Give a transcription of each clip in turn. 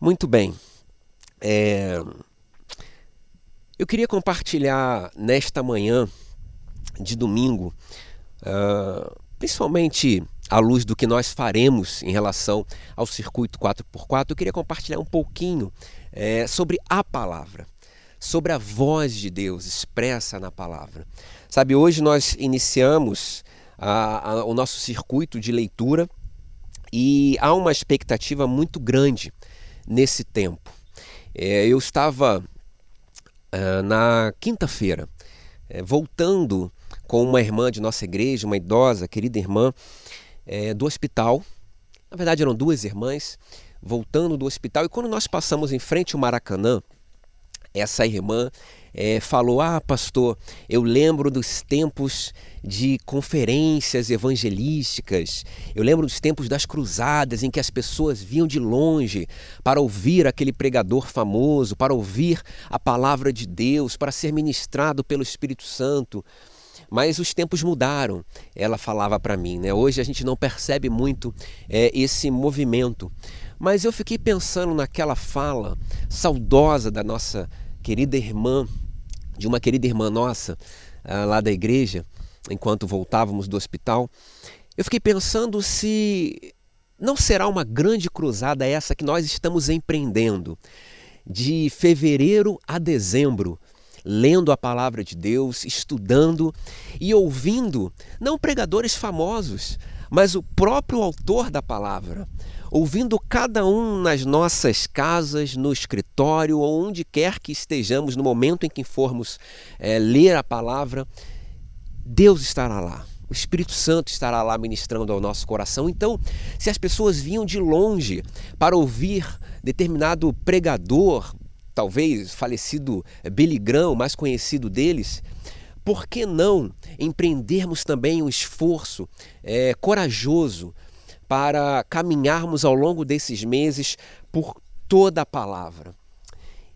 Muito bem. É... Eu queria compartilhar nesta manhã de domingo, uh, principalmente à luz do que nós faremos em relação ao circuito 4x4, eu queria compartilhar um pouquinho é, sobre a palavra, sobre a voz de Deus expressa na palavra. Sabe, hoje nós iniciamos a, a, o nosso circuito de leitura e há uma expectativa muito grande nesse tempo. É, eu estava uh, na quinta-feira é, voltando com uma irmã de nossa igreja, uma idosa, querida irmã, é, do hospital. Na verdade, eram duas irmãs voltando do hospital. E quando nós passamos em frente ao Maracanã, essa irmã é, falou: Ah, pastor, eu lembro dos tempos de conferências evangelísticas, eu lembro dos tempos das cruzadas em que as pessoas vinham de longe para ouvir aquele pregador famoso, para ouvir a palavra de Deus, para ser ministrado pelo Espírito Santo. Mas os tempos mudaram, ela falava para mim. Né? Hoje a gente não percebe muito é, esse movimento. Mas eu fiquei pensando naquela fala saudosa da nossa querida irmã, de uma querida irmã nossa ah, lá da igreja, enquanto voltávamos do hospital. Eu fiquei pensando se não será uma grande cruzada essa que nós estamos empreendendo, de fevereiro a dezembro, lendo a palavra de Deus, estudando e ouvindo não pregadores famosos, mas o próprio autor da palavra, ouvindo cada um nas nossas casas, no escritório ou onde quer que estejamos, no momento em que formos é, ler a palavra, Deus estará lá. O Espírito Santo estará lá ministrando ao nosso coração. Então, se as pessoas vinham de longe para ouvir determinado pregador, talvez falecido Billy Graham, mais conhecido deles, por que não empreendermos também um esforço é, corajoso para caminharmos ao longo desses meses por toda a palavra?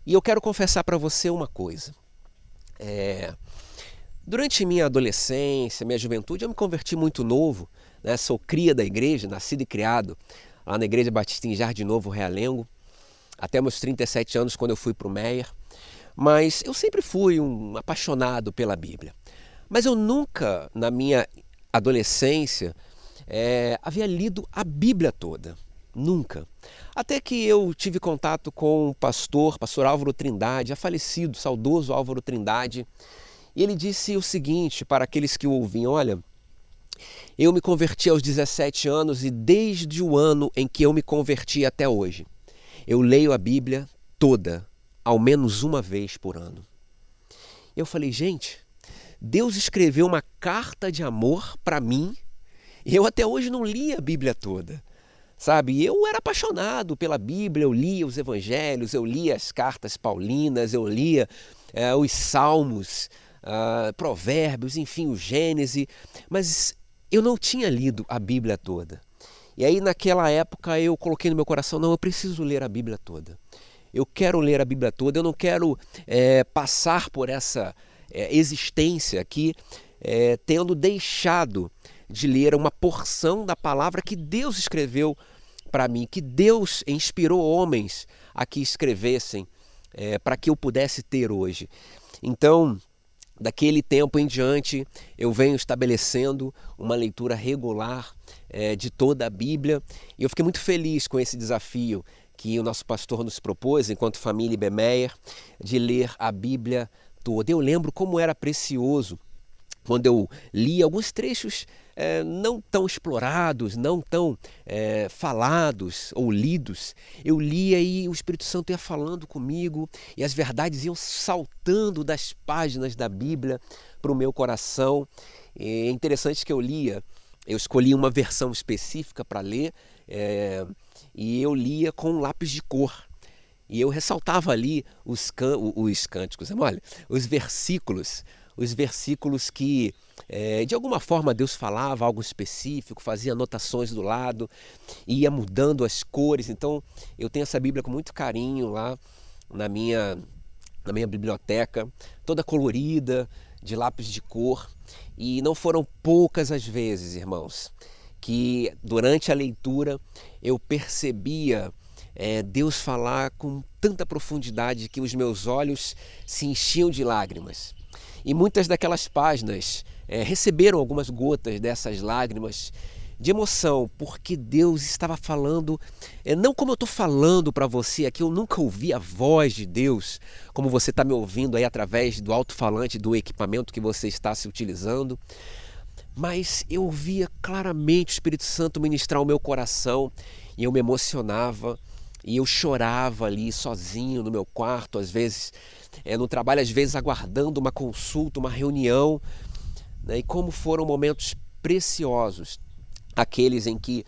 E eu quero confessar para você uma coisa. É, durante minha adolescência, minha juventude, eu me converti muito novo. Né? Sou cria da igreja, nascido e criado lá na Igreja Batista em Jardim Novo, Realengo, até meus 37 anos, quando eu fui para o Meyer. Mas eu sempre fui um apaixonado pela Bíblia. Mas eu nunca, na minha adolescência, é, havia lido a Bíblia toda. Nunca. Até que eu tive contato com o pastor, pastor Álvaro Trindade, já falecido, saudoso Álvaro Trindade, e ele disse o seguinte para aqueles que o ouviam: Olha, eu me converti aos 17 anos e desde o ano em que eu me converti até hoje, eu leio a Bíblia toda, ao menos uma vez por ano. Eu falei, gente, Deus escreveu uma carta de amor para mim eu até hoje não li a Bíblia toda. Sabe, eu era apaixonado pela Bíblia, eu lia os evangelhos, eu lia as cartas paulinas, eu lia é, os salmos, uh, provérbios, enfim, o Gênesis, mas eu não tinha lido a Bíblia toda. E aí naquela época eu coloquei no meu coração, não, eu preciso ler a Bíblia toda. Eu quero ler a Bíblia toda, eu não quero é, passar por essa é, existência aqui é, tendo deixado de ler uma porção da palavra que Deus escreveu para mim, que Deus inspirou homens a que escrevessem é, para que eu pudesse ter hoje. Então, daquele tempo em diante, eu venho estabelecendo uma leitura regular é, de toda a Bíblia e eu fiquei muito feliz com esse desafio que o nosso pastor nos propôs, enquanto família Bemeyer, de ler a Bíblia toda. Eu lembro como era precioso quando eu li alguns trechos é, não tão explorados, não tão é, falados ou lidos, eu lia e o Espírito Santo ia falando comigo e as verdades iam saltando das páginas da Bíblia para o meu coração. é interessante que eu lia, eu escolhi uma versão específica para ler é, e eu lia com lápis de cor. E eu ressaltava ali os, can, os cânticos, olha, os versículos, os versículos que é, de alguma forma Deus falava algo específico, fazia anotações do lado, ia mudando as cores. Então eu tenho essa Bíblia com muito carinho lá na minha, na minha biblioteca, toda colorida, de lápis de cor. E não foram poucas as vezes, irmãos, que durante a leitura eu percebia é, Deus falar com tanta profundidade que os meus olhos se enchiam de lágrimas. E muitas daquelas páginas é, receberam algumas gotas dessas lágrimas de emoção, porque Deus estava falando, é, não como eu estou falando para você aqui, eu nunca ouvi a voz de Deus, como você está me ouvindo aí através do alto-falante do equipamento que você está se utilizando, mas eu ouvia claramente o Espírito Santo ministrar o meu coração e eu me emocionava e eu chorava ali sozinho no meu quarto, às vezes é, no trabalho, às vezes aguardando uma consulta, uma reunião, né? e como foram momentos preciosos aqueles em que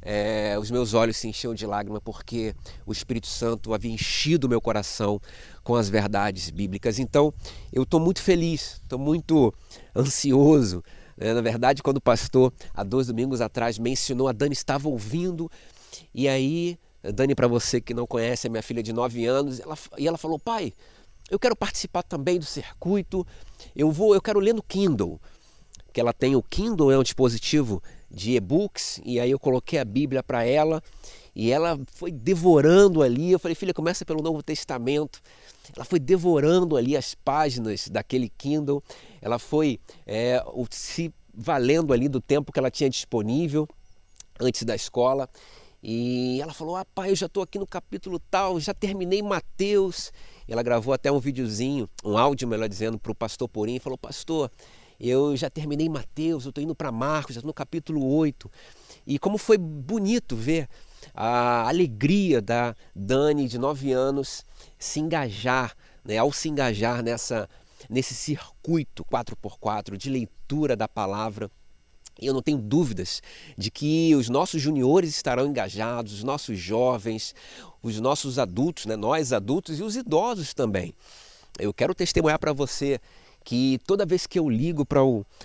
é, os meus olhos se enchiam de lágrima porque o Espírito Santo havia enchido o meu coração com as verdades bíblicas. Então eu estou muito feliz, estou muito ansioso. Né? Na verdade, quando o pastor, há dois domingos atrás, mencionou, a Dani estava ouvindo, e aí, Dani, para você que não conhece, é minha filha de 9 anos, ela, e ela falou: pai, eu quero participar também do circuito, eu vou, eu quero ler no Kindle. Que ela tem o Kindle, é um dispositivo de e-books, e aí eu coloquei a Bíblia para ela e ela foi devorando ali. Eu falei, filha, começa pelo Novo Testamento. Ela foi devorando ali as páginas daquele Kindle, ela foi é, se valendo ali do tempo que ela tinha disponível antes da escola. E ela falou: Ah, pai, eu já estou aqui no capítulo tal, já terminei Mateus. E ela gravou até um videozinho, um áudio, melhor dizendo, para o pastor Porim. Falou: Pastor, eu já terminei Mateus, eu estou indo para Marcos, já estou no capítulo 8. E como foi bonito ver a alegria da Dani, de 9 anos, se engajar, né, ao se engajar nessa, nesse circuito 4x4 de leitura da palavra. E eu não tenho dúvidas de que os nossos juniores estarão engajados, os nossos jovens, os nossos adultos, né, nós adultos e os idosos também. Eu quero testemunhar para você que toda vez que eu ligo para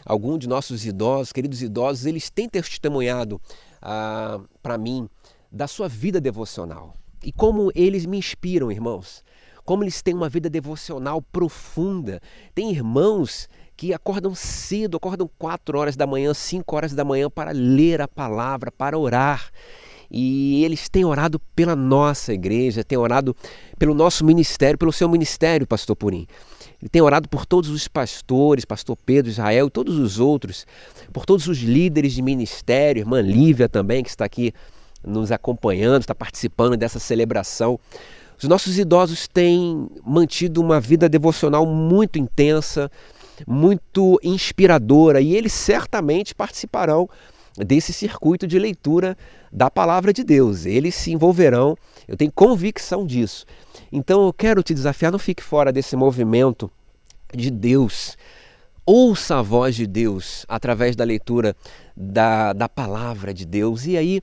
algum de nossos idosos, queridos idosos, eles têm testemunhado ah, para mim da sua vida devocional. E como eles me inspiram, irmãos. Como eles têm uma vida devocional profunda. Tem irmãos que acordam cedo, acordam 4 horas da manhã, 5 horas da manhã para ler a palavra, para orar. E eles têm orado pela nossa igreja, têm orado pelo nosso ministério, pelo seu ministério, Pastor Purim. Ele tem orado por todos os pastores, pastor Pedro, Israel e todos os outros, por todos os líderes de ministério, irmã Lívia também, que está aqui nos acompanhando, está participando dessa celebração. Os nossos idosos têm mantido uma vida devocional muito intensa, muito inspiradora, e eles certamente participarão desse circuito de leitura da palavra de Deus. Eles se envolverão, eu tenho convicção disso. Então eu quero te desafiar, não fique fora desse movimento de Deus. Ouça a voz de Deus através da leitura da, da palavra de Deus. E aí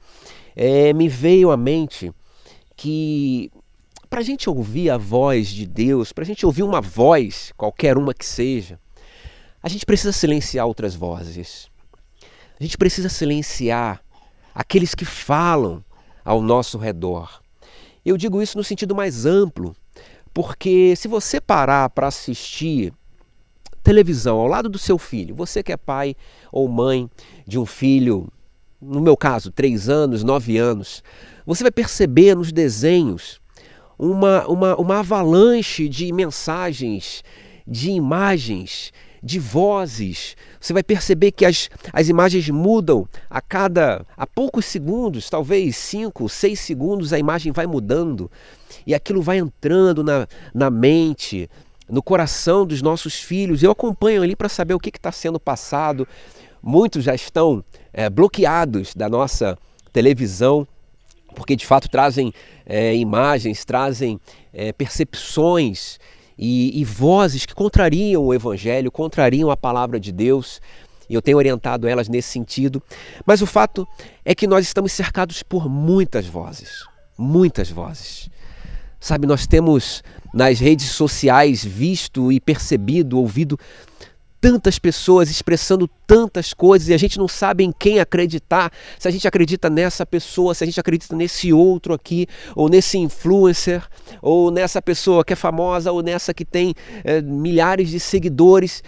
é, me veio à mente que para a gente ouvir a voz de Deus, para a gente ouvir uma voz, qualquer uma que seja, a gente precisa silenciar outras vozes. A gente precisa silenciar aqueles que falam ao nosso redor. Eu digo isso no sentido mais amplo, porque se você parar para assistir televisão ao lado do seu filho, você que é pai ou mãe de um filho, no meu caso, três anos, nove anos, você vai perceber nos desenhos uma, uma, uma avalanche de mensagens, de imagens, de vozes. Você vai perceber que as, as imagens mudam a cada a poucos segundos, talvez cinco, seis segundos, a imagem vai mudando e aquilo vai entrando na, na mente, no coração dos nossos filhos. Eu acompanho ali para saber o que está sendo passado. Muitos já estão é, bloqueados da nossa televisão porque de fato trazem é, imagens, trazem é, percepções e, e vozes que contrariam o Evangelho, contrariam a palavra de Deus. E eu tenho orientado elas nesse sentido. Mas o fato é que nós estamos cercados por muitas vozes. Muitas vozes. Sabe, nós temos nas redes sociais visto e percebido, ouvido tantas pessoas expressando tantas coisas e a gente não sabe em quem acreditar. Se a gente acredita nessa pessoa, se a gente acredita nesse outro aqui, ou nesse influencer, ou nessa pessoa que é famosa, ou nessa que tem é, milhares de seguidores.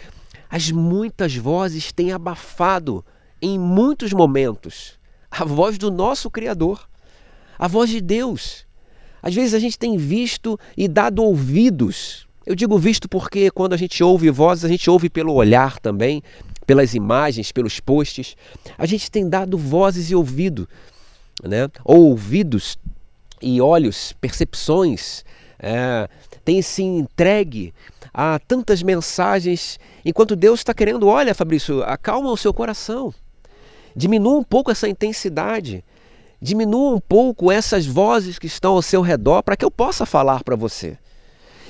As muitas vozes têm abafado em muitos momentos a voz do nosso Criador, a voz de Deus. Às vezes a gente tem visto e dado ouvidos. Eu digo visto porque quando a gente ouve vozes, a gente ouve pelo olhar também, pelas imagens, pelos posts. A gente tem dado vozes e ouvido, né? ou ouvidos e olhos, percepções, é, tem se entregue a tantas mensagens, enquanto Deus está querendo, olha, Fabrício, acalma o seu coração, diminua um pouco essa intensidade, diminua um pouco essas vozes que estão ao seu redor para que eu possa falar para você.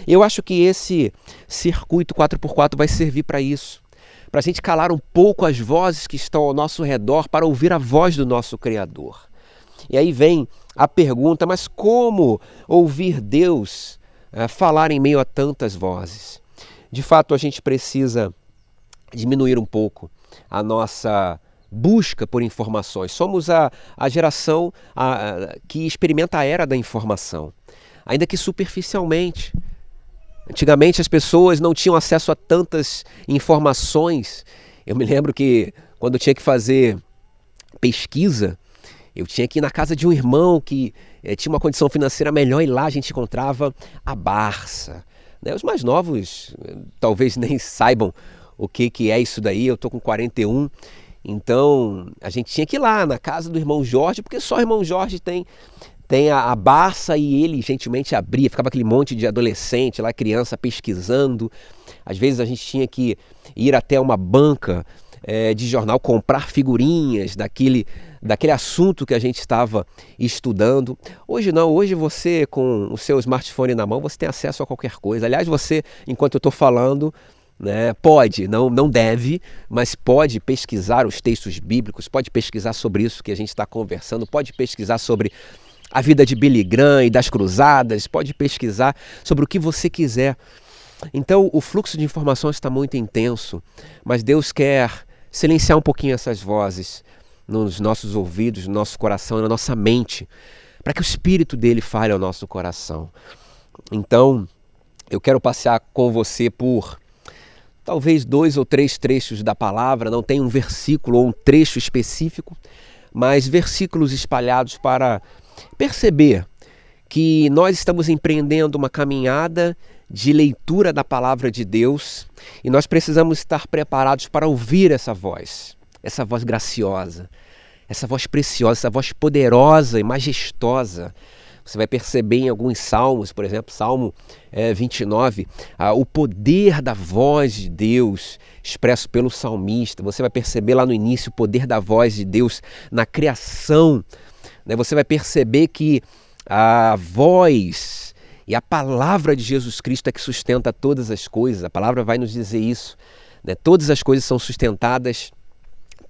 Eu acho que esse circuito 4x4 vai servir para isso. Para a gente calar um pouco as vozes que estão ao nosso redor para ouvir a voz do nosso Criador. E aí vem a pergunta: mas como ouvir Deus uh, falar em meio a tantas vozes? De fato, a gente precisa diminuir um pouco a nossa busca por informações. Somos a, a geração a, a, que experimenta a era da informação, ainda que superficialmente. Antigamente as pessoas não tinham acesso a tantas informações. Eu me lembro que quando eu tinha que fazer pesquisa, eu tinha que ir na casa de um irmão que eh, tinha uma condição financeira melhor e lá a gente encontrava a Barça. Né? Os mais novos eh, talvez nem saibam o que, que é isso daí. Eu estou com 41 então a gente tinha que ir lá na casa do irmão Jorge, porque só o irmão Jorge tem, tem a, a Barça e ele gentilmente abria, ficava aquele monte de adolescente lá, criança pesquisando. Às vezes a gente tinha que ir até uma banca é, de jornal comprar figurinhas daquele, daquele assunto que a gente estava estudando. Hoje não, hoje você com o seu smartphone na mão, você tem acesso a qualquer coisa. Aliás, você, enquanto eu estou falando, né? Pode, não, não deve, mas pode pesquisar os textos bíblicos, pode pesquisar sobre isso que a gente está conversando, pode pesquisar sobre a vida de Billy Graham e das cruzadas, pode pesquisar sobre o que você quiser. Então o fluxo de informação está muito intenso, mas Deus quer silenciar um pouquinho essas vozes nos nossos ouvidos, no nosso coração, na nossa mente, para que o Espírito dele fale ao nosso coração. Então, eu quero passear com você por talvez dois ou três trechos da palavra, não tem um versículo ou um trecho específico, mas versículos espalhados para perceber que nós estamos empreendendo uma caminhada de leitura da palavra de Deus e nós precisamos estar preparados para ouvir essa voz, essa voz graciosa, essa voz preciosa, essa voz poderosa e majestosa você vai perceber em alguns salmos, por exemplo, Salmo é, 29, ah, o poder da voz de Deus expresso pelo salmista. Você vai perceber lá no início o poder da voz de Deus na criação. Né? Você vai perceber que a voz e a palavra de Jesus Cristo é que sustenta todas as coisas. A palavra vai nos dizer isso. Né? Todas as coisas são sustentadas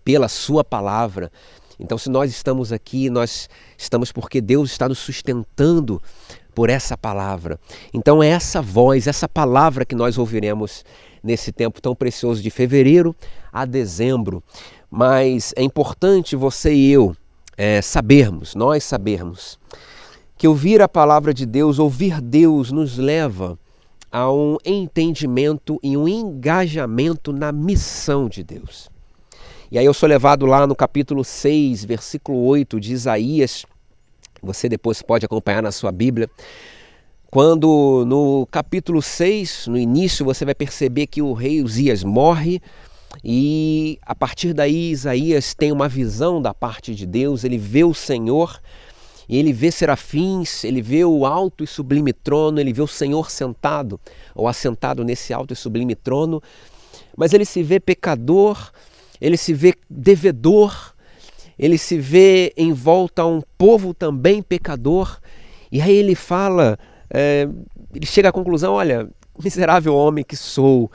pela Sua palavra. Então, se nós estamos aqui, nós estamos porque Deus está nos sustentando por essa palavra. Então, é essa voz, essa palavra que nós ouviremos nesse tempo tão precioso de fevereiro a dezembro. Mas é importante você e eu é, sabermos, nós sabermos, que ouvir a palavra de Deus, ouvir Deus, nos leva a um entendimento e um engajamento na missão de Deus. E aí eu sou levado lá no capítulo 6, versículo 8 de Isaías. Você depois pode acompanhar na sua Bíblia. Quando no capítulo 6, no início, você vai perceber que o rei Uzias morre e a partir daí Isaías tem uma visão da parte de Deus, ele vê o Senhor e ele vê serafins, ele vê o alto e sublime trono, ele vê o Senhor sentado ou assentado nesse alto e sublime trono, mas ele se vê pecador, ele se vê devedor, ele se vê em volta a um povo também pecador, e aí ele fala, é, ele chega à conclusão: olha, miserável homem que sou.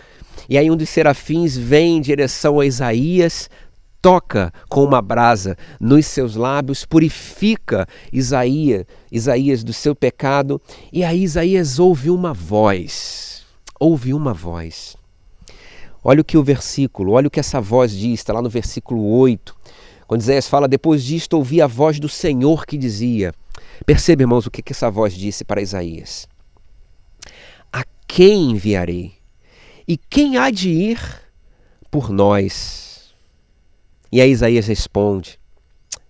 E aí um dos serafins vem em direção a Isaías, toca com uma brasa nos seus lábios, purifica Isaías, Isaías do seu pecado, e aí Isaías ouve uma voz. Ouve uma voz. Olha o que o versículo, olha o que essa voz diz, está lá no versículo 8. Quando Isaías fala, depois disto ouvi a voz do Senhor que dizia. Perceba, irmãos, o que, que essa voz disse para Isaías. A quem enviarei? E quem há de ir por nós? E aí Isaías responde: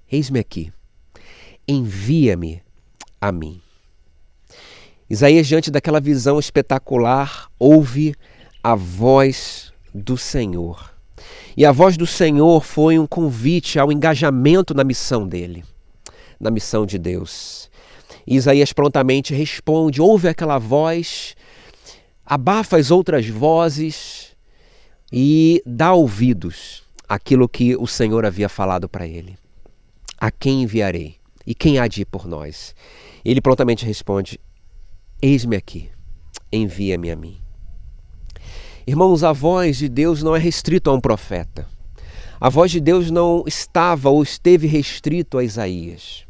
Eis-me aqui, envia-me a mim. Isaías, diante daquela visão espetacular, ouve a voz do Senhor. E a voz do Senhor foi um convite ao engajamento na missão dele, na missão de Deus. Isaías prontamente responde, ouve aquela voz, abafa as outras vozes e dá ouvidos àquilo que o Senhor havia falado para ele. A quem enviarei? E quem há de ir por nós? Ele prontamente responde: Eis-me aqui, envia-me a mim. Irmãos, a voz de Deus não é restrito a um profeta. A voz de Deus não estava ou esteve restrito a Isaías.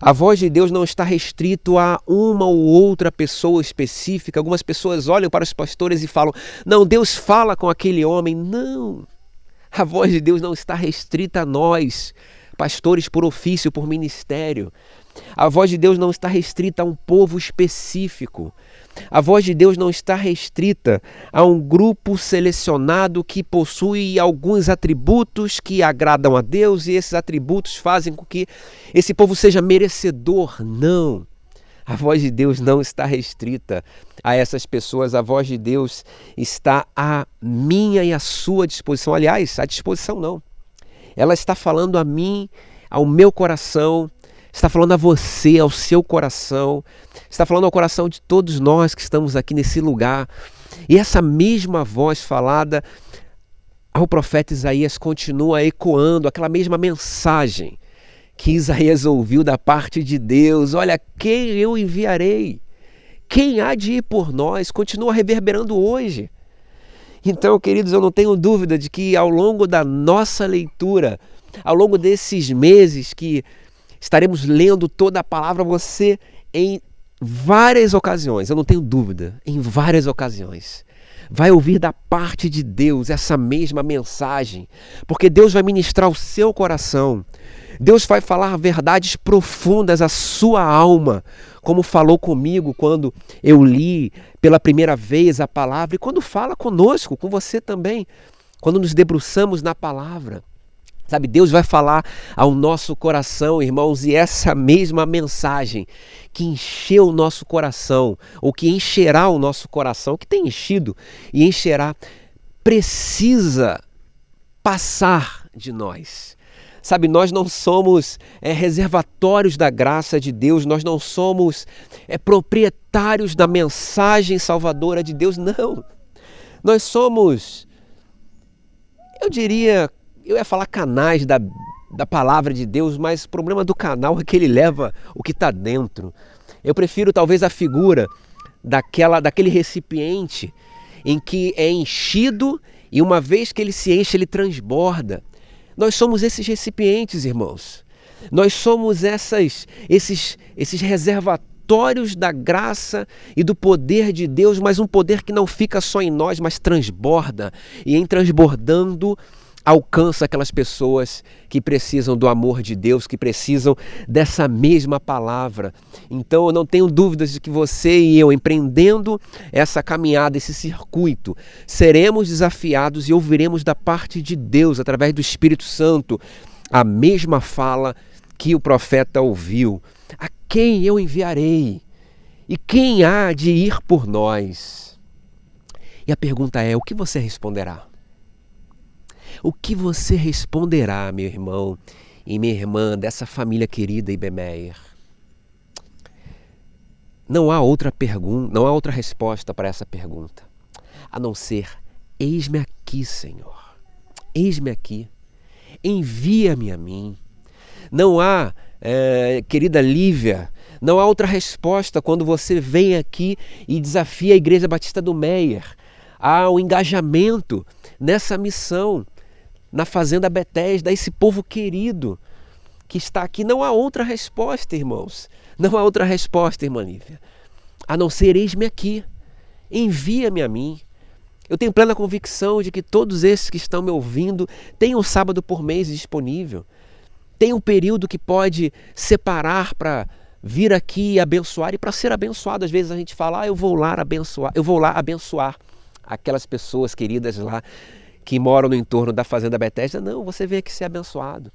A voz de Deus não está restrito a uma ou outra pessoa específica. Algumas pessoas olham para os pastores e falam: "Não, Deus fala com aquele homem". Não. A voz de Deus não está restrita a nós, pastores por ofício, por ministério. A voz de Deus não está restrita a um povo específico. A voz de Deus não está restrita a um grupo selecionado que possui alguns atributos que agradam a Deus e esses atributos fazem com que esse povo seja merecedor. Não. A voz de Deus não está restrita a essas pessoas, a voz de Deus está à minha e à sua disposição. Aliás, à disposição não. Ela está falando a mim, ao meu coração, está falando a você, ao seu coração, está falando ao coração de todos nós que estamos aqui nesse lugar. E essa mesma voz falada ao profeta Isaías continua ecoando aquela mesma mensagem que Isaías ouviu da parte de Deus: Olha, quem eu enviarei? Quem há de ir por nós? Continua reverberando hoje. Então, queridos, eu não tenho dúvida de que ao longo da nossa leitura, ao longo desses meses que Estaremos lendo toda a palavra você em várias ocasiões, eu não tenho dúvida, em várias ocasiões. Vai ouvir da parte de Deus essa mesma mensagem, porque Deus vai ministrar o seu coração. Deus vai falar verdades profundas à sua alma, como falou comigo quando eu li pela primeira vez a palavra e quando fala conosco, com você também, quando nos debruçamos na palavra. Sabe, Deus vai falar ao nosso coração, irmãos, e essa mesma mensagem que encheu o nosso coração, ou que encherá o nosso coração, que tem enchido e encherá, precisa passar de nós. Sabe, nós não somos é, reservatórios da graça de Deus, nós não somos é, proprietários da mensagem salvadora de Deus, não. Nós somos, eu diria, eu ia falar canais da, da palavra de Deus, mas o problema do canal é que ele leva o que está dentro. Eu prefiro talvez a figura daquela, daquele recipiente em que é enchido e uma vez que ele se enche, ele transborda. Nós somos esses recipientes, irmãos. Nós somos essas, esses, esses reservatórios da graça e do poder de Deus, mas um poder que não fica só em nós, mas transborda. E em transbordando, alcança aquelas pessoas que precisam do amor de Deus, que precisam dessa mesma palavra. Então eu não tenho dúvidas de que você e eu, empreendendo essa caminhada, esse circuito, seremos desafiados e ouviremos da parte de Deus, através do Espírito Santo, a mesma fala que o profeta ouviu: A quem eu enviarei? E quem há de ir por nós? E a pergunta é: o que você responderá? O que você responderá, meu irmão e minha irmã dessa família querida Ibemeyer? Não há outra pergunta, não há outra resposta para essa pergunta, a não ser: eis-me aqui, Senhor. Eis-me aqui. Envia-me a mim. Não há, é, querida Lívia, não há outra resposta quando você vem aqui e desafia a Igreja Batista do Meyer. Há um engajamento nessa missão na fazenda Betesda, esse povo querido que está aqui. Não há outra resposta, irmãos. Não há outra resposta, irmã Lívia, a não ser eis-me aqui. Envia-me a mim. Eu tenho plena convicção de que todos esses que estão me ouvindo têm um sábado por mês disponível. Tem um período que pode separar para vir aqui e abençoar e para ser abençoado. Às vezes a gente fala, ah, eu vou lá abençoar, eu vou lá abençoar aquelas pessoas queridas lá que moram no entorno da fazenda Bethesda. Não, você vem aqui ser abençoado.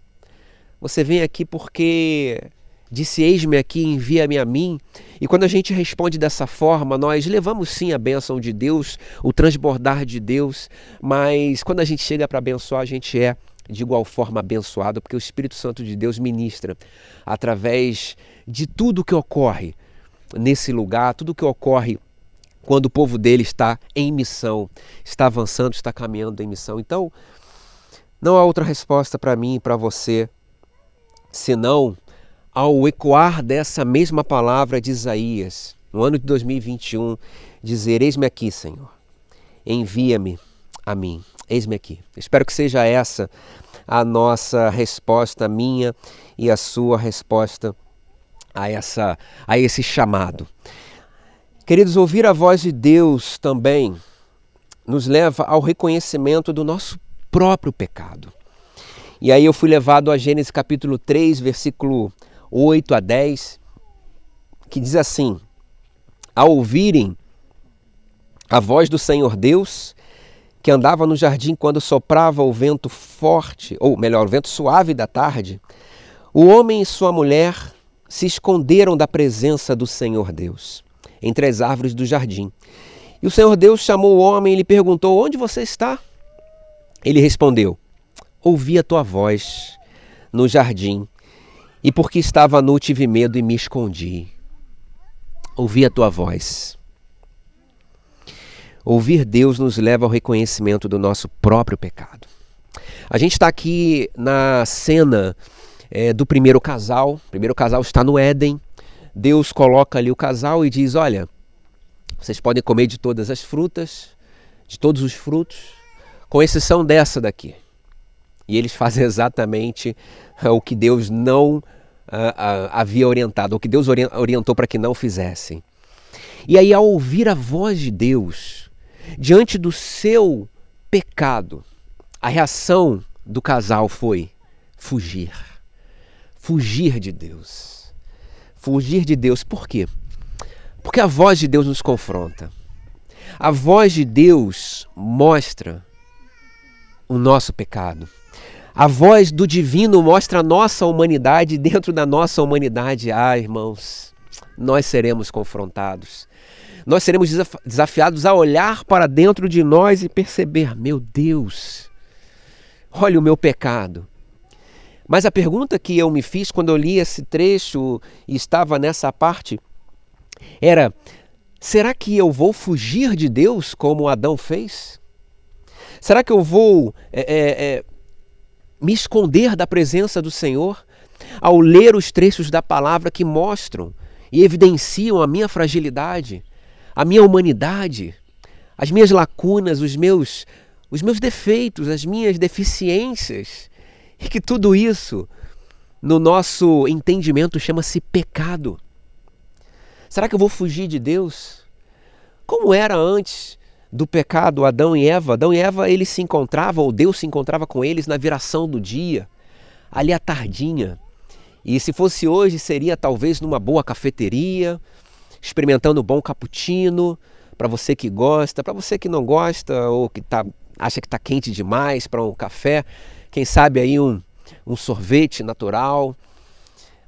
Você vem aqui porque disse: Eis-me aqui, envia-me a mim. E quando a gente responde dessa forma, nós levamos sim a bênção de Deus, o transbordar de Deus, mas quando a gente chega para abençoar, a gente é de igual forma abençoado, porque o Espírito Santo de Deus ministra através de tudo que ocorre nesse lugar, tudo que ocorre quando o povo dele está em missão, está avançando, está caminhando em missão. Então, não há outra resposta para mim e para você senão ao ecoar dessa mesma palavra de Isaías, no ano de 2021, dizer: Eis-me aqui, Senhor, envia-me a mim, eis-me aqui. Espero que seja essa a nossa resposta, a minha e a sua resposta a, essa, a esse chamado. Queridos, ouvir a voz de Deus também nos leva ao reconhecimento do nosso próprio pecado. E aí eu fui levado a Gênesis capítulo 3, versículo 8 a 10, que diz assim: Ao ouvirem a voz do Senhor Deus, que andava no jardim quando soprava o vento forte, ou melhor, o vento suave da tarde, o homem e sua mulher se esconderam da presença do Senhor Deus, entre as árvores do jardim. E o Senhor Deus chamou o homem e lhe perguntou: Onde você está? Ele respondeu: Ouvi a tua voz no jardim e porque estava nu, tive medo e me escondi. Ouvi a tua voz. Ouvir Deus nos leva ao reconhecimento do nosso próprio pecado. A gente está aqui na cena é, do primeiro casal. O primeiro casal está no Éden. Deus coloca ali o casal e diz: Olha, vocês podem comer de todas as frutas, de todos os frutos, com exceção dessa daqui. E eles fazem exatamente o que Deus não uh, uh, havia orientado, o que Deus orientou para que não fizessem. E aí, ao ouvir a voz de Deus, diante do seu pecado, a reação do casal foi fugir. Fugir de Deus. Fugir de Deus. Por quê? Porque a voz de Deus nos confronta. A voz de Deus mostra o nosso pecado. A voz do divino mostra a nossa humanidade, dentro da nossa humanidade, ah, irmãos, nós seremos confrontados. Nós seremos desafiados a olhar para dentro de nós e perceber: meu Deus, olha o meu pecado. Mas a pergunta que eu me fiz quando eu li esse trecho e estava nessa parte era: será que eu vou fugir de Deus como Adão fez? Será que eu vou é, é, é me esconder da presença do Senhor ao ler os trechos da palavra que mostram e evidenciam a minha fragilidade, a minha humanidade, as minhas lacunas, os meus os meus defeitos, as minhas deficiências, e que tudo isso no nosso entendimento chama-se pecado. Será que eu vou fugir de Deus? Como era antes do pecado, Adão e Eva. Adão e Eva, eles se encontravam, ou Deus se encontrava com eles na viração do dia, ali à tardinha. E se fosse hoje, seria talvez numa boa cafeteria, experimentando um bom cappuccino, para você que gosta, para você que não gosta ou que tá, acha que está quente demais para um café, quem sabe aí um, um sorvete natural.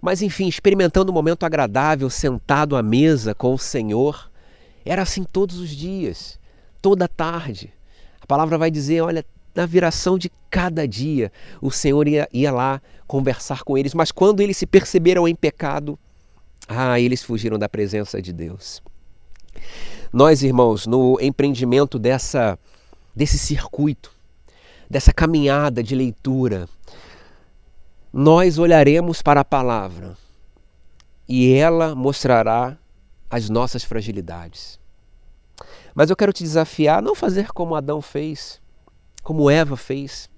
Mas enfim, experimentando um momento agradável, sentado à mesa com o Senhor. Era assim todos os dias toda tarde. A palavra vai dizer: olha, na viração de cada dia, o Senhor ia, ia lá conversar com eles, mas quando eles se perceberam em pecado, ah, eles fugiram da presença de Deus. Nós, irmãos, no empreendimento dessa, desse circuito, dessa caminhada de leitura, nós olharemos para a palavra e ela mostrará as nossas fragilidades. Mas eu quero te desafiar a não fazer como Adão fez, como Eva fez,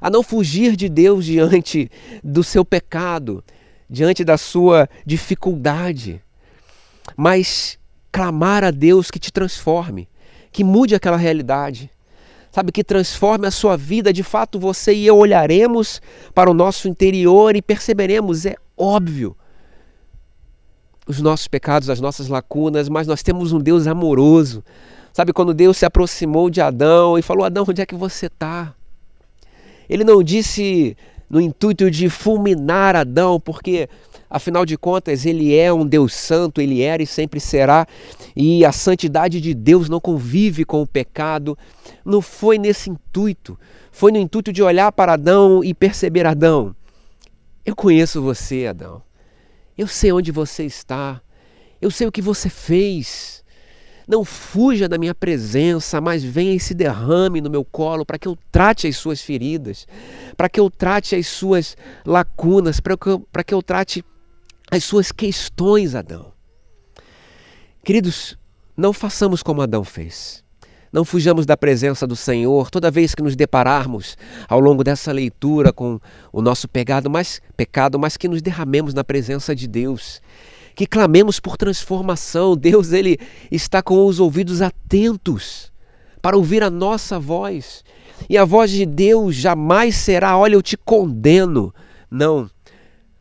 a não fugir de Deus diante do seu pecado, diante da sua dificuldade, mas clamar a Deus que te transforme, que mude aquela realidade, sabe, que transforme a sua vida. De fato, você e eu olharemos para o nosso interior e perceberemos, é óbvio, os nossos pecados, as nossas lacunas, mas nós temos um Deus amoroso. Sabe quando Deus se aproximou de Adão e falou: Adão, onde é que você está? Ele não disse no intuito de fulminar Adão, porque Afinal de contas, ele é um Deus santo, ele era e sempre será, e a santidade de Deus não convive com o pecado. Não foi nesse intuito, foi no intuito de olhar para Adão e perceber Adão. Eu conheço você, Adão. Eu sei onde você está. Eu sei o que você fez. Não fuja da minha presença, mas venha e se derrame no meu colo para que eu trate as suas feridas, para que eu trate as suas lacunas, para que, que eu trate as suas questões, Adão. Queridos, não façamos como Adão fez. Não fujamos da presença do Senhor toda vez que nos depararmos ao longo dessa leitura com o nosso pecado, mas pecado, mas que nos derramemos na presença de Deus que clamemos por transformação. Deus ele está com os ouvidos atentos para ouvir a nossa voz. E a voz de Deus jamais será, olha, eu te condeno. Não.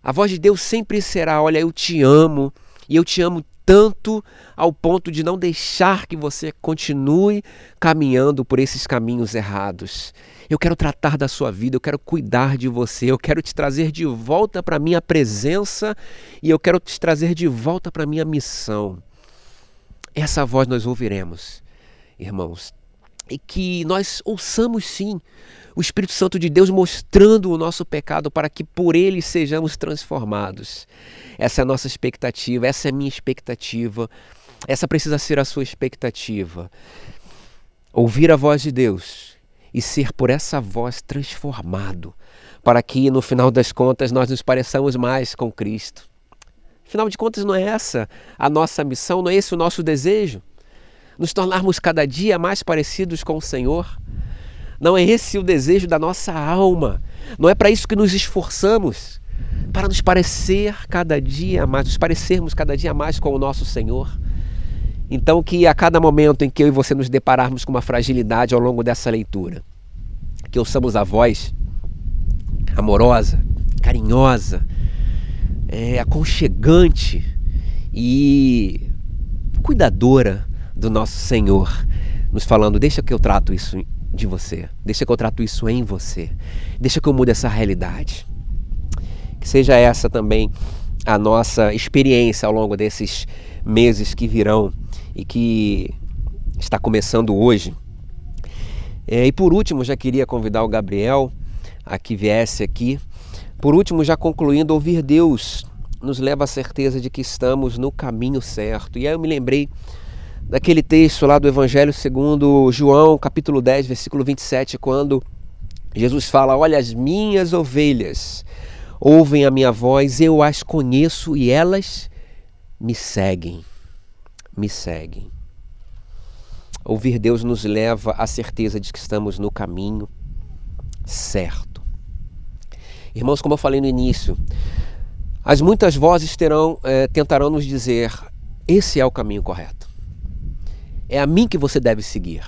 A voz de Deus sempre será, olha, eu te amo e eu te amo tanto ao ponto de não deixar que você continue caminhando por esses caminhos errados. Eu quero tratar da sua vida, eu quero cuidar de você, eu quero te trazer de volta para a minha presença e eu quero te trazer de volta para a minha missão. Essa voz nós ouviremos, irmãos, e que nós ouçamos sim o Espírito Santo de Deus mostrando o nosso pecado para que por ele sejamos transformados. Essa é a nossa expectativa, essa é a minha expectativa, essa precisa ser a sua expectativa. Ouvir a voz de Deus e ser por essa voz transformado, para que no final das contas nós nos pareçamos mais com Cristo. Afinal de contas, não é essa a nossa missão, não é esse o nosso desejo? Nos tornarmos cada dia mais parecidos com o Senhor? Não é esse o desejo da nossa alma? Não é para isso que nos esforçamos? Para nos parecer cada dia mais, nos parecermos cada dia mais com o nosso Senhor? Então, que a cada momento em que eu e você nos depararmos com uma fragilidade ao longo dessa leitura, que ouçamos a voz amorosa, carinhosa, é, aconchegante e cuidadora do nosso Senhor, nos falando: deixa que eu trato isso de você, deixa que eu trato isso em você, deixa que eu mude essa realidade. Que seja essa também a nossa experiência ao longo desses meses que virão e que está começando hoje. É, e por último, já queria convidar o Gabriel a que viesse aqui. Por último, já concluindo, ouvir Deus nos leva à certeza de que estamos no caminho certo. E aí eu me lembrei daquele texto lá do Evangelho segundo João, capítulo 10, versículo 27, quando Jesus fala: Olha, as minhas ovelhas ouvem a minha voz, eu as conheço e elas me seguem me seguem. Ouvir Deus nos leva à certeza de que estamos no caminho certo. Irmãos, como eu falei no início, as muitas vozes terão, é, tentarão nos dizer: esse é o caminho correto. É a mim que você deve seguir.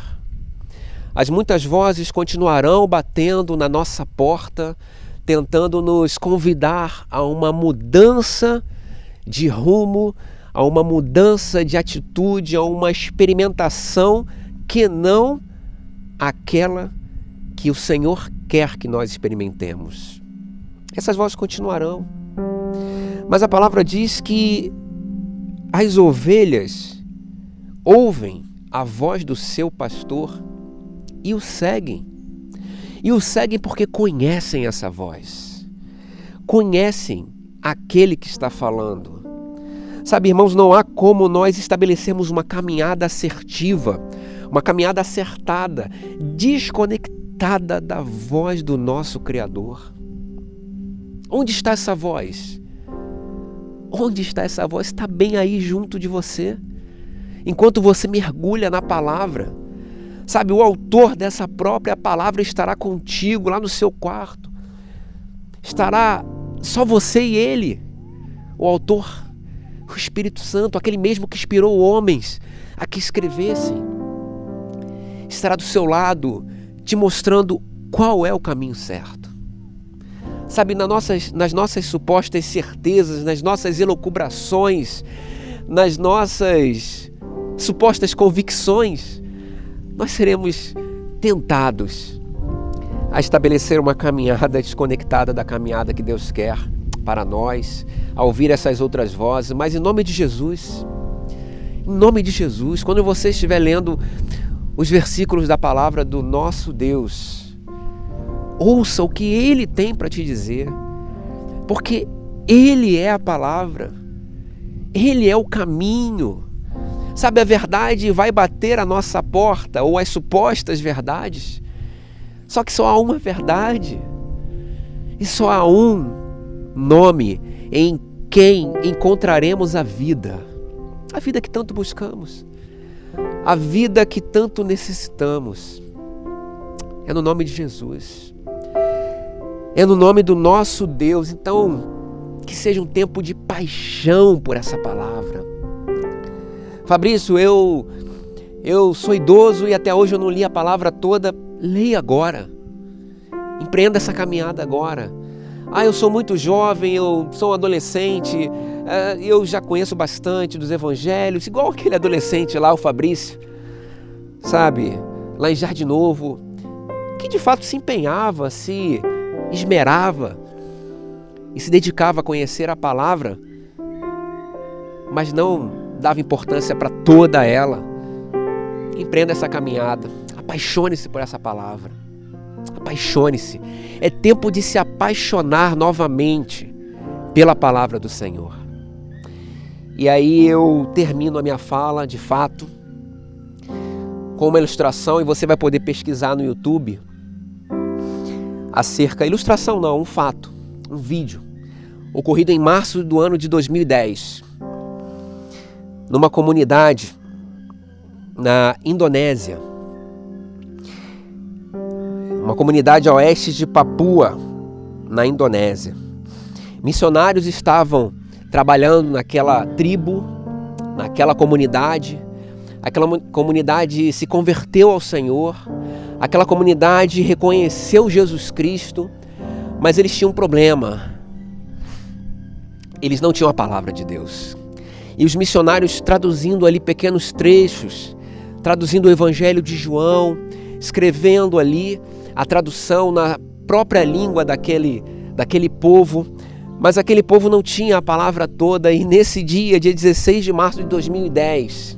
As muitas vozes continuarão batendo na nossa porta, tentando nos convidar a uma mudança de rumo, a uma mudança de atitude, a uma experimentação que não aquela que o Senhor quer que nós experimentemos. Essas vozes continuarão. Mas a palavra diz que as ovelhas ouvem a voz do seu pastor e o seguem. E o seguem porque conhecem essa voz. Conhecem aquele que está falando. Sabe, irmãos, não há como nós estabelecermos uma caminhada assertiva, uma caminhada acertada, desconectada da voz do nosso Criador. Onde está essa voz? Onde está essa voz? Está bem aí junto de você. Enquanto você mergulha na palavra, sabe, o autor dessa própria palavra estará contigo lá no seu quarto. Estará só você e ele, o autor o Espírito Santo, aquele mesmo que inspirou homens a que escrevessem, estará do seu lado, te mostrando qual é o caminho certo. Sabe, nas nossas, nas nossas supostas certezas, nas nossas elucubrações, nas nossas supostas convicções, nós seremos tentados a estabelecer uma caminhada desconectada da caminhada que Deus quer para nós, a ouvir essas outras vozes, mas em nome de Jesus, em nome de Jesus, quando você estiver lendo os versículos da palavra do nosso Deus, ouça o que Ele tem para te dizer, porque Ele é a palavra, Ele é o caminho. Sabe, a verdade vai bater a nossa porta, ou as supostas verdades. Só que só há uma verdade. E só há um nome em quem encontraremos a vida. A vida que tanto buscamos. A vida que tanto necessitamos. É no nome de Jesus. É no nome do nosso Deus. Então, que seja um tempo de paixão por essa palavra Fabrício, eu eu sou idoso e até hoje eu não li a palavra toda. Leia agora. Empreenda essa caminhada agora. Ah, eu sou muito jovem, eu sou um adolescente, eh, eu já conheço bastante dos evangelhos, igual aquele adolescente lá, o Fabrício, sabe, lá em Jardim Novo, que de fato se empenhava, se esmerava e se dedicava a conhecer a palavra, mas não dava importância para toda ela. Empreenda essa caminhada. Apaixone-se por essa palavra. Apaixone-se. É tempo de se apaixonar novamente pela palavra do Senhor. E aí eu termino a minha fala, de fato, com uma ilustração e você vai poder pesquisar no YouTube acerca ilustração não, um fato, um vídeo ocorrido em março do ano de 2010 numa comunidade na Indonésia, uma comunidade a oeste de Papua, na Indonésia. Missionários estavam trabalhando naquela tribo, naquela comunidade. Aquela comunidade se converteu ao Senhor, aquela comunidade reconheceu Jesus Cristo, mas eles tinham um problema. Eles não tinham a palavra de Deus e os missionários traduzindo ali pequenos trechos, traduzindo o Evangelho de João, escrevendo ali a tradução na própria língua daquele, daquele povo. Mas aquele povo não tinha a palavra toda, e nesse dia, dia 16 de março de 2010,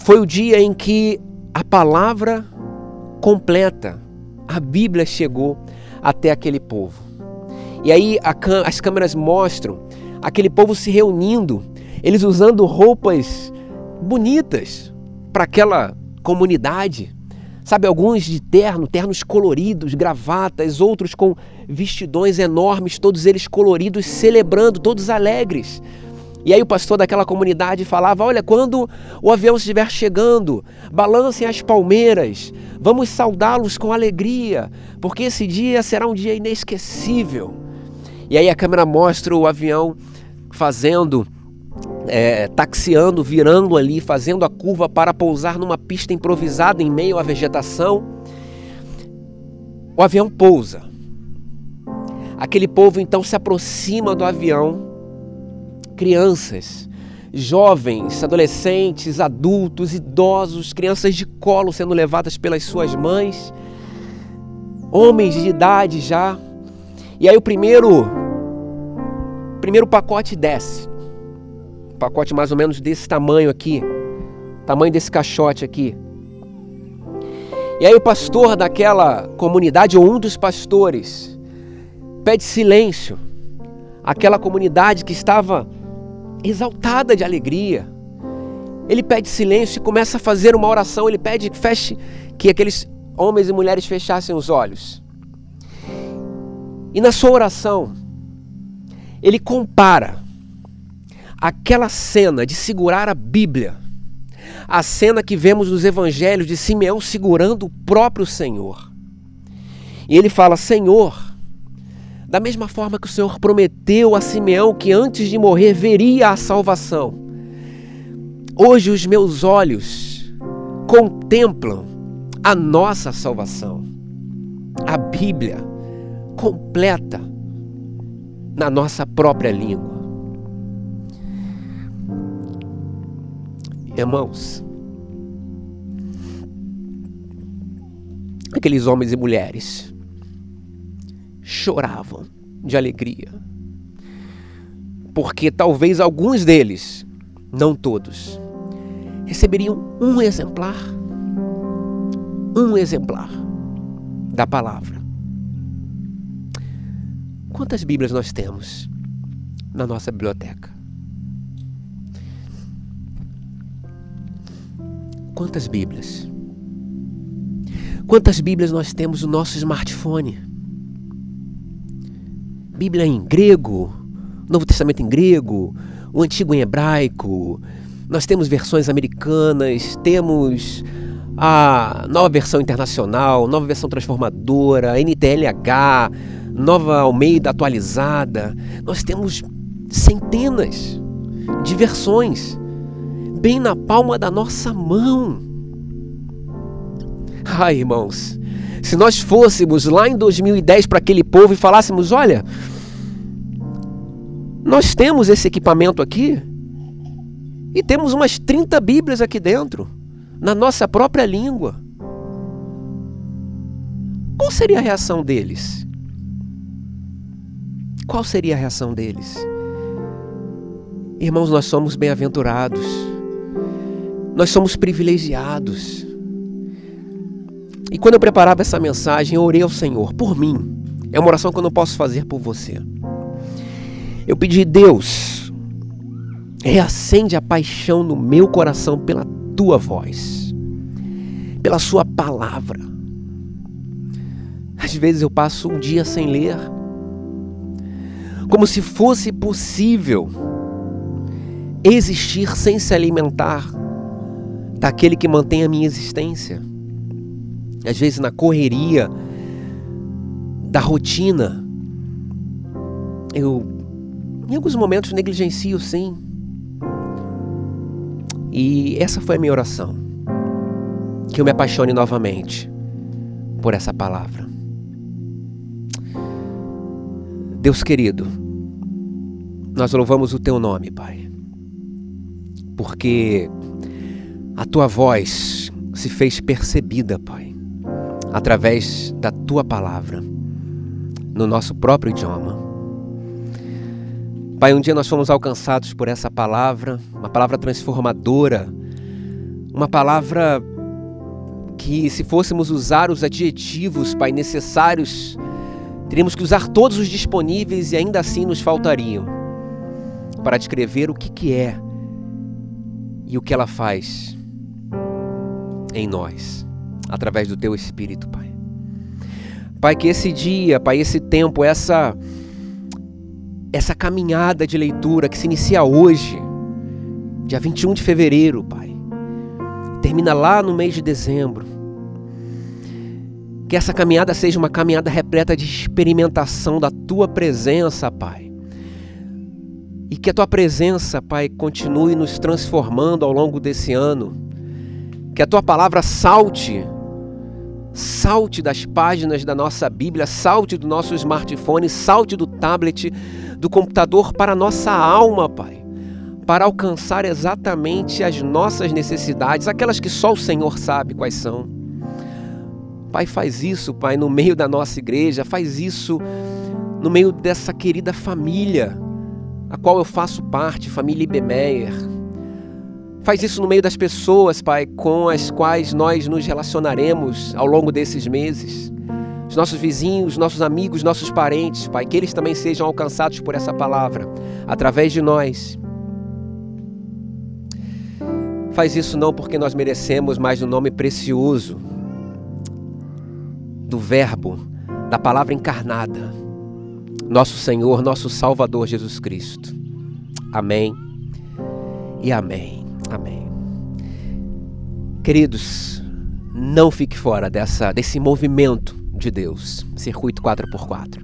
foi o dia em que a palavra completa, a Bíblia chegou até aquele povo. E aí as câmeras mostram aquele povo se reunindo eles usando roupas bonitas para aquela comunidade. Sabe, alguns de terno, ternos coloridos, gravatas, outros com vestidões enormes, todos eles coloridos, celebrando, todos alegres. E aí o pastor daquela comunidade falava: Olha, quando o avião estiver chegando, balancem as palmeiras, vamos saudá-los com alegria, porque esse dia será um dia inesquecível. E aí a câmera mostra o avião fazendo é, taxiando, virando ali, fazendo a curva para pousar numa pista improvisada em meio à vegetação. O avião pousa. Aquele povo então se aproxima do avião. Crianças, jovens, adolescentes, adultos, idosos, crianças de colo sendo levadas pelas suas mães, homens de idade já. E aí o primeiro primeiro pacote desce pacote mais ou menos desse tamanho aqui, tamanho desse caixote aqui. E aí o pastor daquela comunidade, ou um dos pastores, pede silêncio. Aquela comunidade que estava exaltada de alegria. Ele pede silêncio e começa a fazer uma oração. Ele pede que feche, que aqueles homens e mulheres fechassem os olhos. E na sua oração, ele compara aquela cena de segurar a Bíblia, a cena que vemos nos evangelhos de Simeão segurando o próprio Senhor. E ele fala: Senhor, da mesma forma que o Senhor prometeu a Simeão que antes de morrer veria a salvação, hoje os meus olhos contemplam a nossa salvação, a Bíblia completa na nossa própria língua. Irmãos, aqueles homens e mulheres choravam de alegria, porque talvez alguns deles, não todos, receberiam um exemplar. Um exemplar da palavra. Quantas Bíblias nós temos na nossa biblioteca? Quantas Bíblias? Quantas Bíblias nós temos no nosso smartphone? Bíblia em grego, Novo Testamento em grego, o Antigo em hebraico. Nós temos versões americanas, temos a nova versão internacional, nova versão transformadora, NTLH, nova Almeida atualizada. Nós temos centenas de versões bem na palma da nossa mão. Ai, irmãos, se nós fôssemos lá em 2010 para aquele povo e falássemos: olha, nós temos esse equipamento aqui e temos umas 30 Bíblias aqui dentro, na nossa própria língua. Qual seria a reação deles? Qual seria a reação deles? Irmãos, nós somos bem-aventurados, nós somos privilegiados. E quando eu preparava essa mensagem, eu orei ao Senhor por mim. É uma oração que eu não posso fazer por você. Eu pedi, Deus, reacende a paixão no meu coração pela tua voz, pela sua palavra. Às vezes eu passo um dia sem ler, como se fosse possível existir sem se alimentar daquele que mantém a minha existência. Às vezes na correria da rotina, eu em alguns momentos negligencio sim. E essa foi a minha oração. Que eu me apaixone novamente por essa palavra. Deus querido, nós louvamos o teu nome, Pai. Porque a tua voz se fez percebida, Pai, através da tua palavra, no nosso próprio idioma. Pai, um dia nós fomos alcançados por essa palavra, uma palavra transformadora, uma palavra que, se fôssemos usar os adjetivos, Pai, necessários, teríamos que usar todos os disponíveis e ainda assim nos faltariam para descrever o que, que é e o que ela faz em nós, através do Teu Espírito, Pai. Pai, que esse dia, Pai, esse tempo, essa essa caminhada de leitura que se inicia hoje, dia 21 de fevereiro, Pai, termina lá no mês de dezembro. Que essa caminhada seja uma caminhada repleta de experimentação da tua presença, Pai. E que a tua presença, Pai, continue nos transformando ao longo desse ano. Que a tua palavra salte Salte das páginas da nossa Bíblia, salte do nosso smartphone, salte do tablet, do computador para a nossa alma, Pai, para alcançar exatamente as nossas necessidades, aquelas que só o Senhor sabe quais são. Pai, faz isso, Pai, no meio da nossa igreja, faz isso no meio dessa querida família, a qual eu faço parte, família Ibemeyer. Faz isso no meio das pessoas, Pai, com as quais nós nos relacionaremos ao longo desses meses. Os nossos vizinhos, nossos amigos, nossos parentes, Pai, que eles também sejam alcançados por essa palavra, através de nós. Faz isso não porque nós merecemos, mas no nome precioso do Verbo, da palavra encarnada, nosso Senhor, nosso Salvador Jesus Cristo. Amém e amém. Amém. Queridos, não fique fora dessa, desse movimento de Deus, circuito 4x4.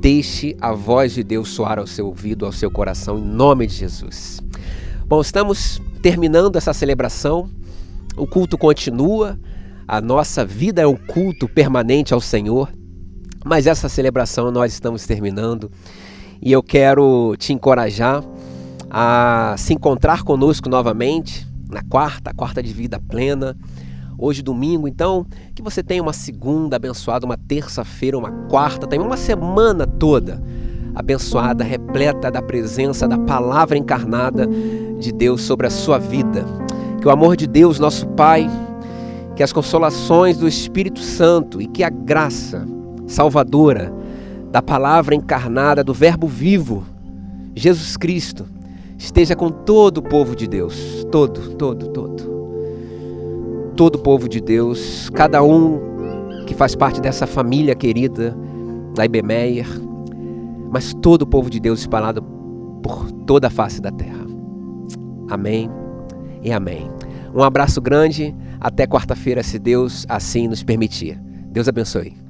Deixe a voz de Deus soar ao seu ouvido, ao seu coração, em nome de Jesus. Bom, estamos terminando essa celebração, o culto continua, a nossa vida é um culto permanente ao Senhor, mas essa celebração nós estamos terminando e eu quero te encorajar a se encontrar conosco novamente na quarta, quarta de vida plena. Hoje, domingo, então, que você tenha uma segunda abençoada, uma terça-feira, uma quarta, também uma semana toda abençoada, repleta da presença da palavra encarnada de Deus sobre a sua vida. Que o amor de Deus, nosso Pai, que as consolações do Espírito Santo e que a graça salvadora da palavra encarnada, do Verbo vivo, Jesus Cristo, esteja com todo o povo de Deus, todo, todo, todo. Todo o povo de Deus, cada um que faz parte dessa família querida da Ibemeyer, mas todo o povo de Deus espalhado por toda a face da terra. Amém e amém. Um abraço grande, até quarta-feira, se Deus assim nos permitir. Deus abençoe.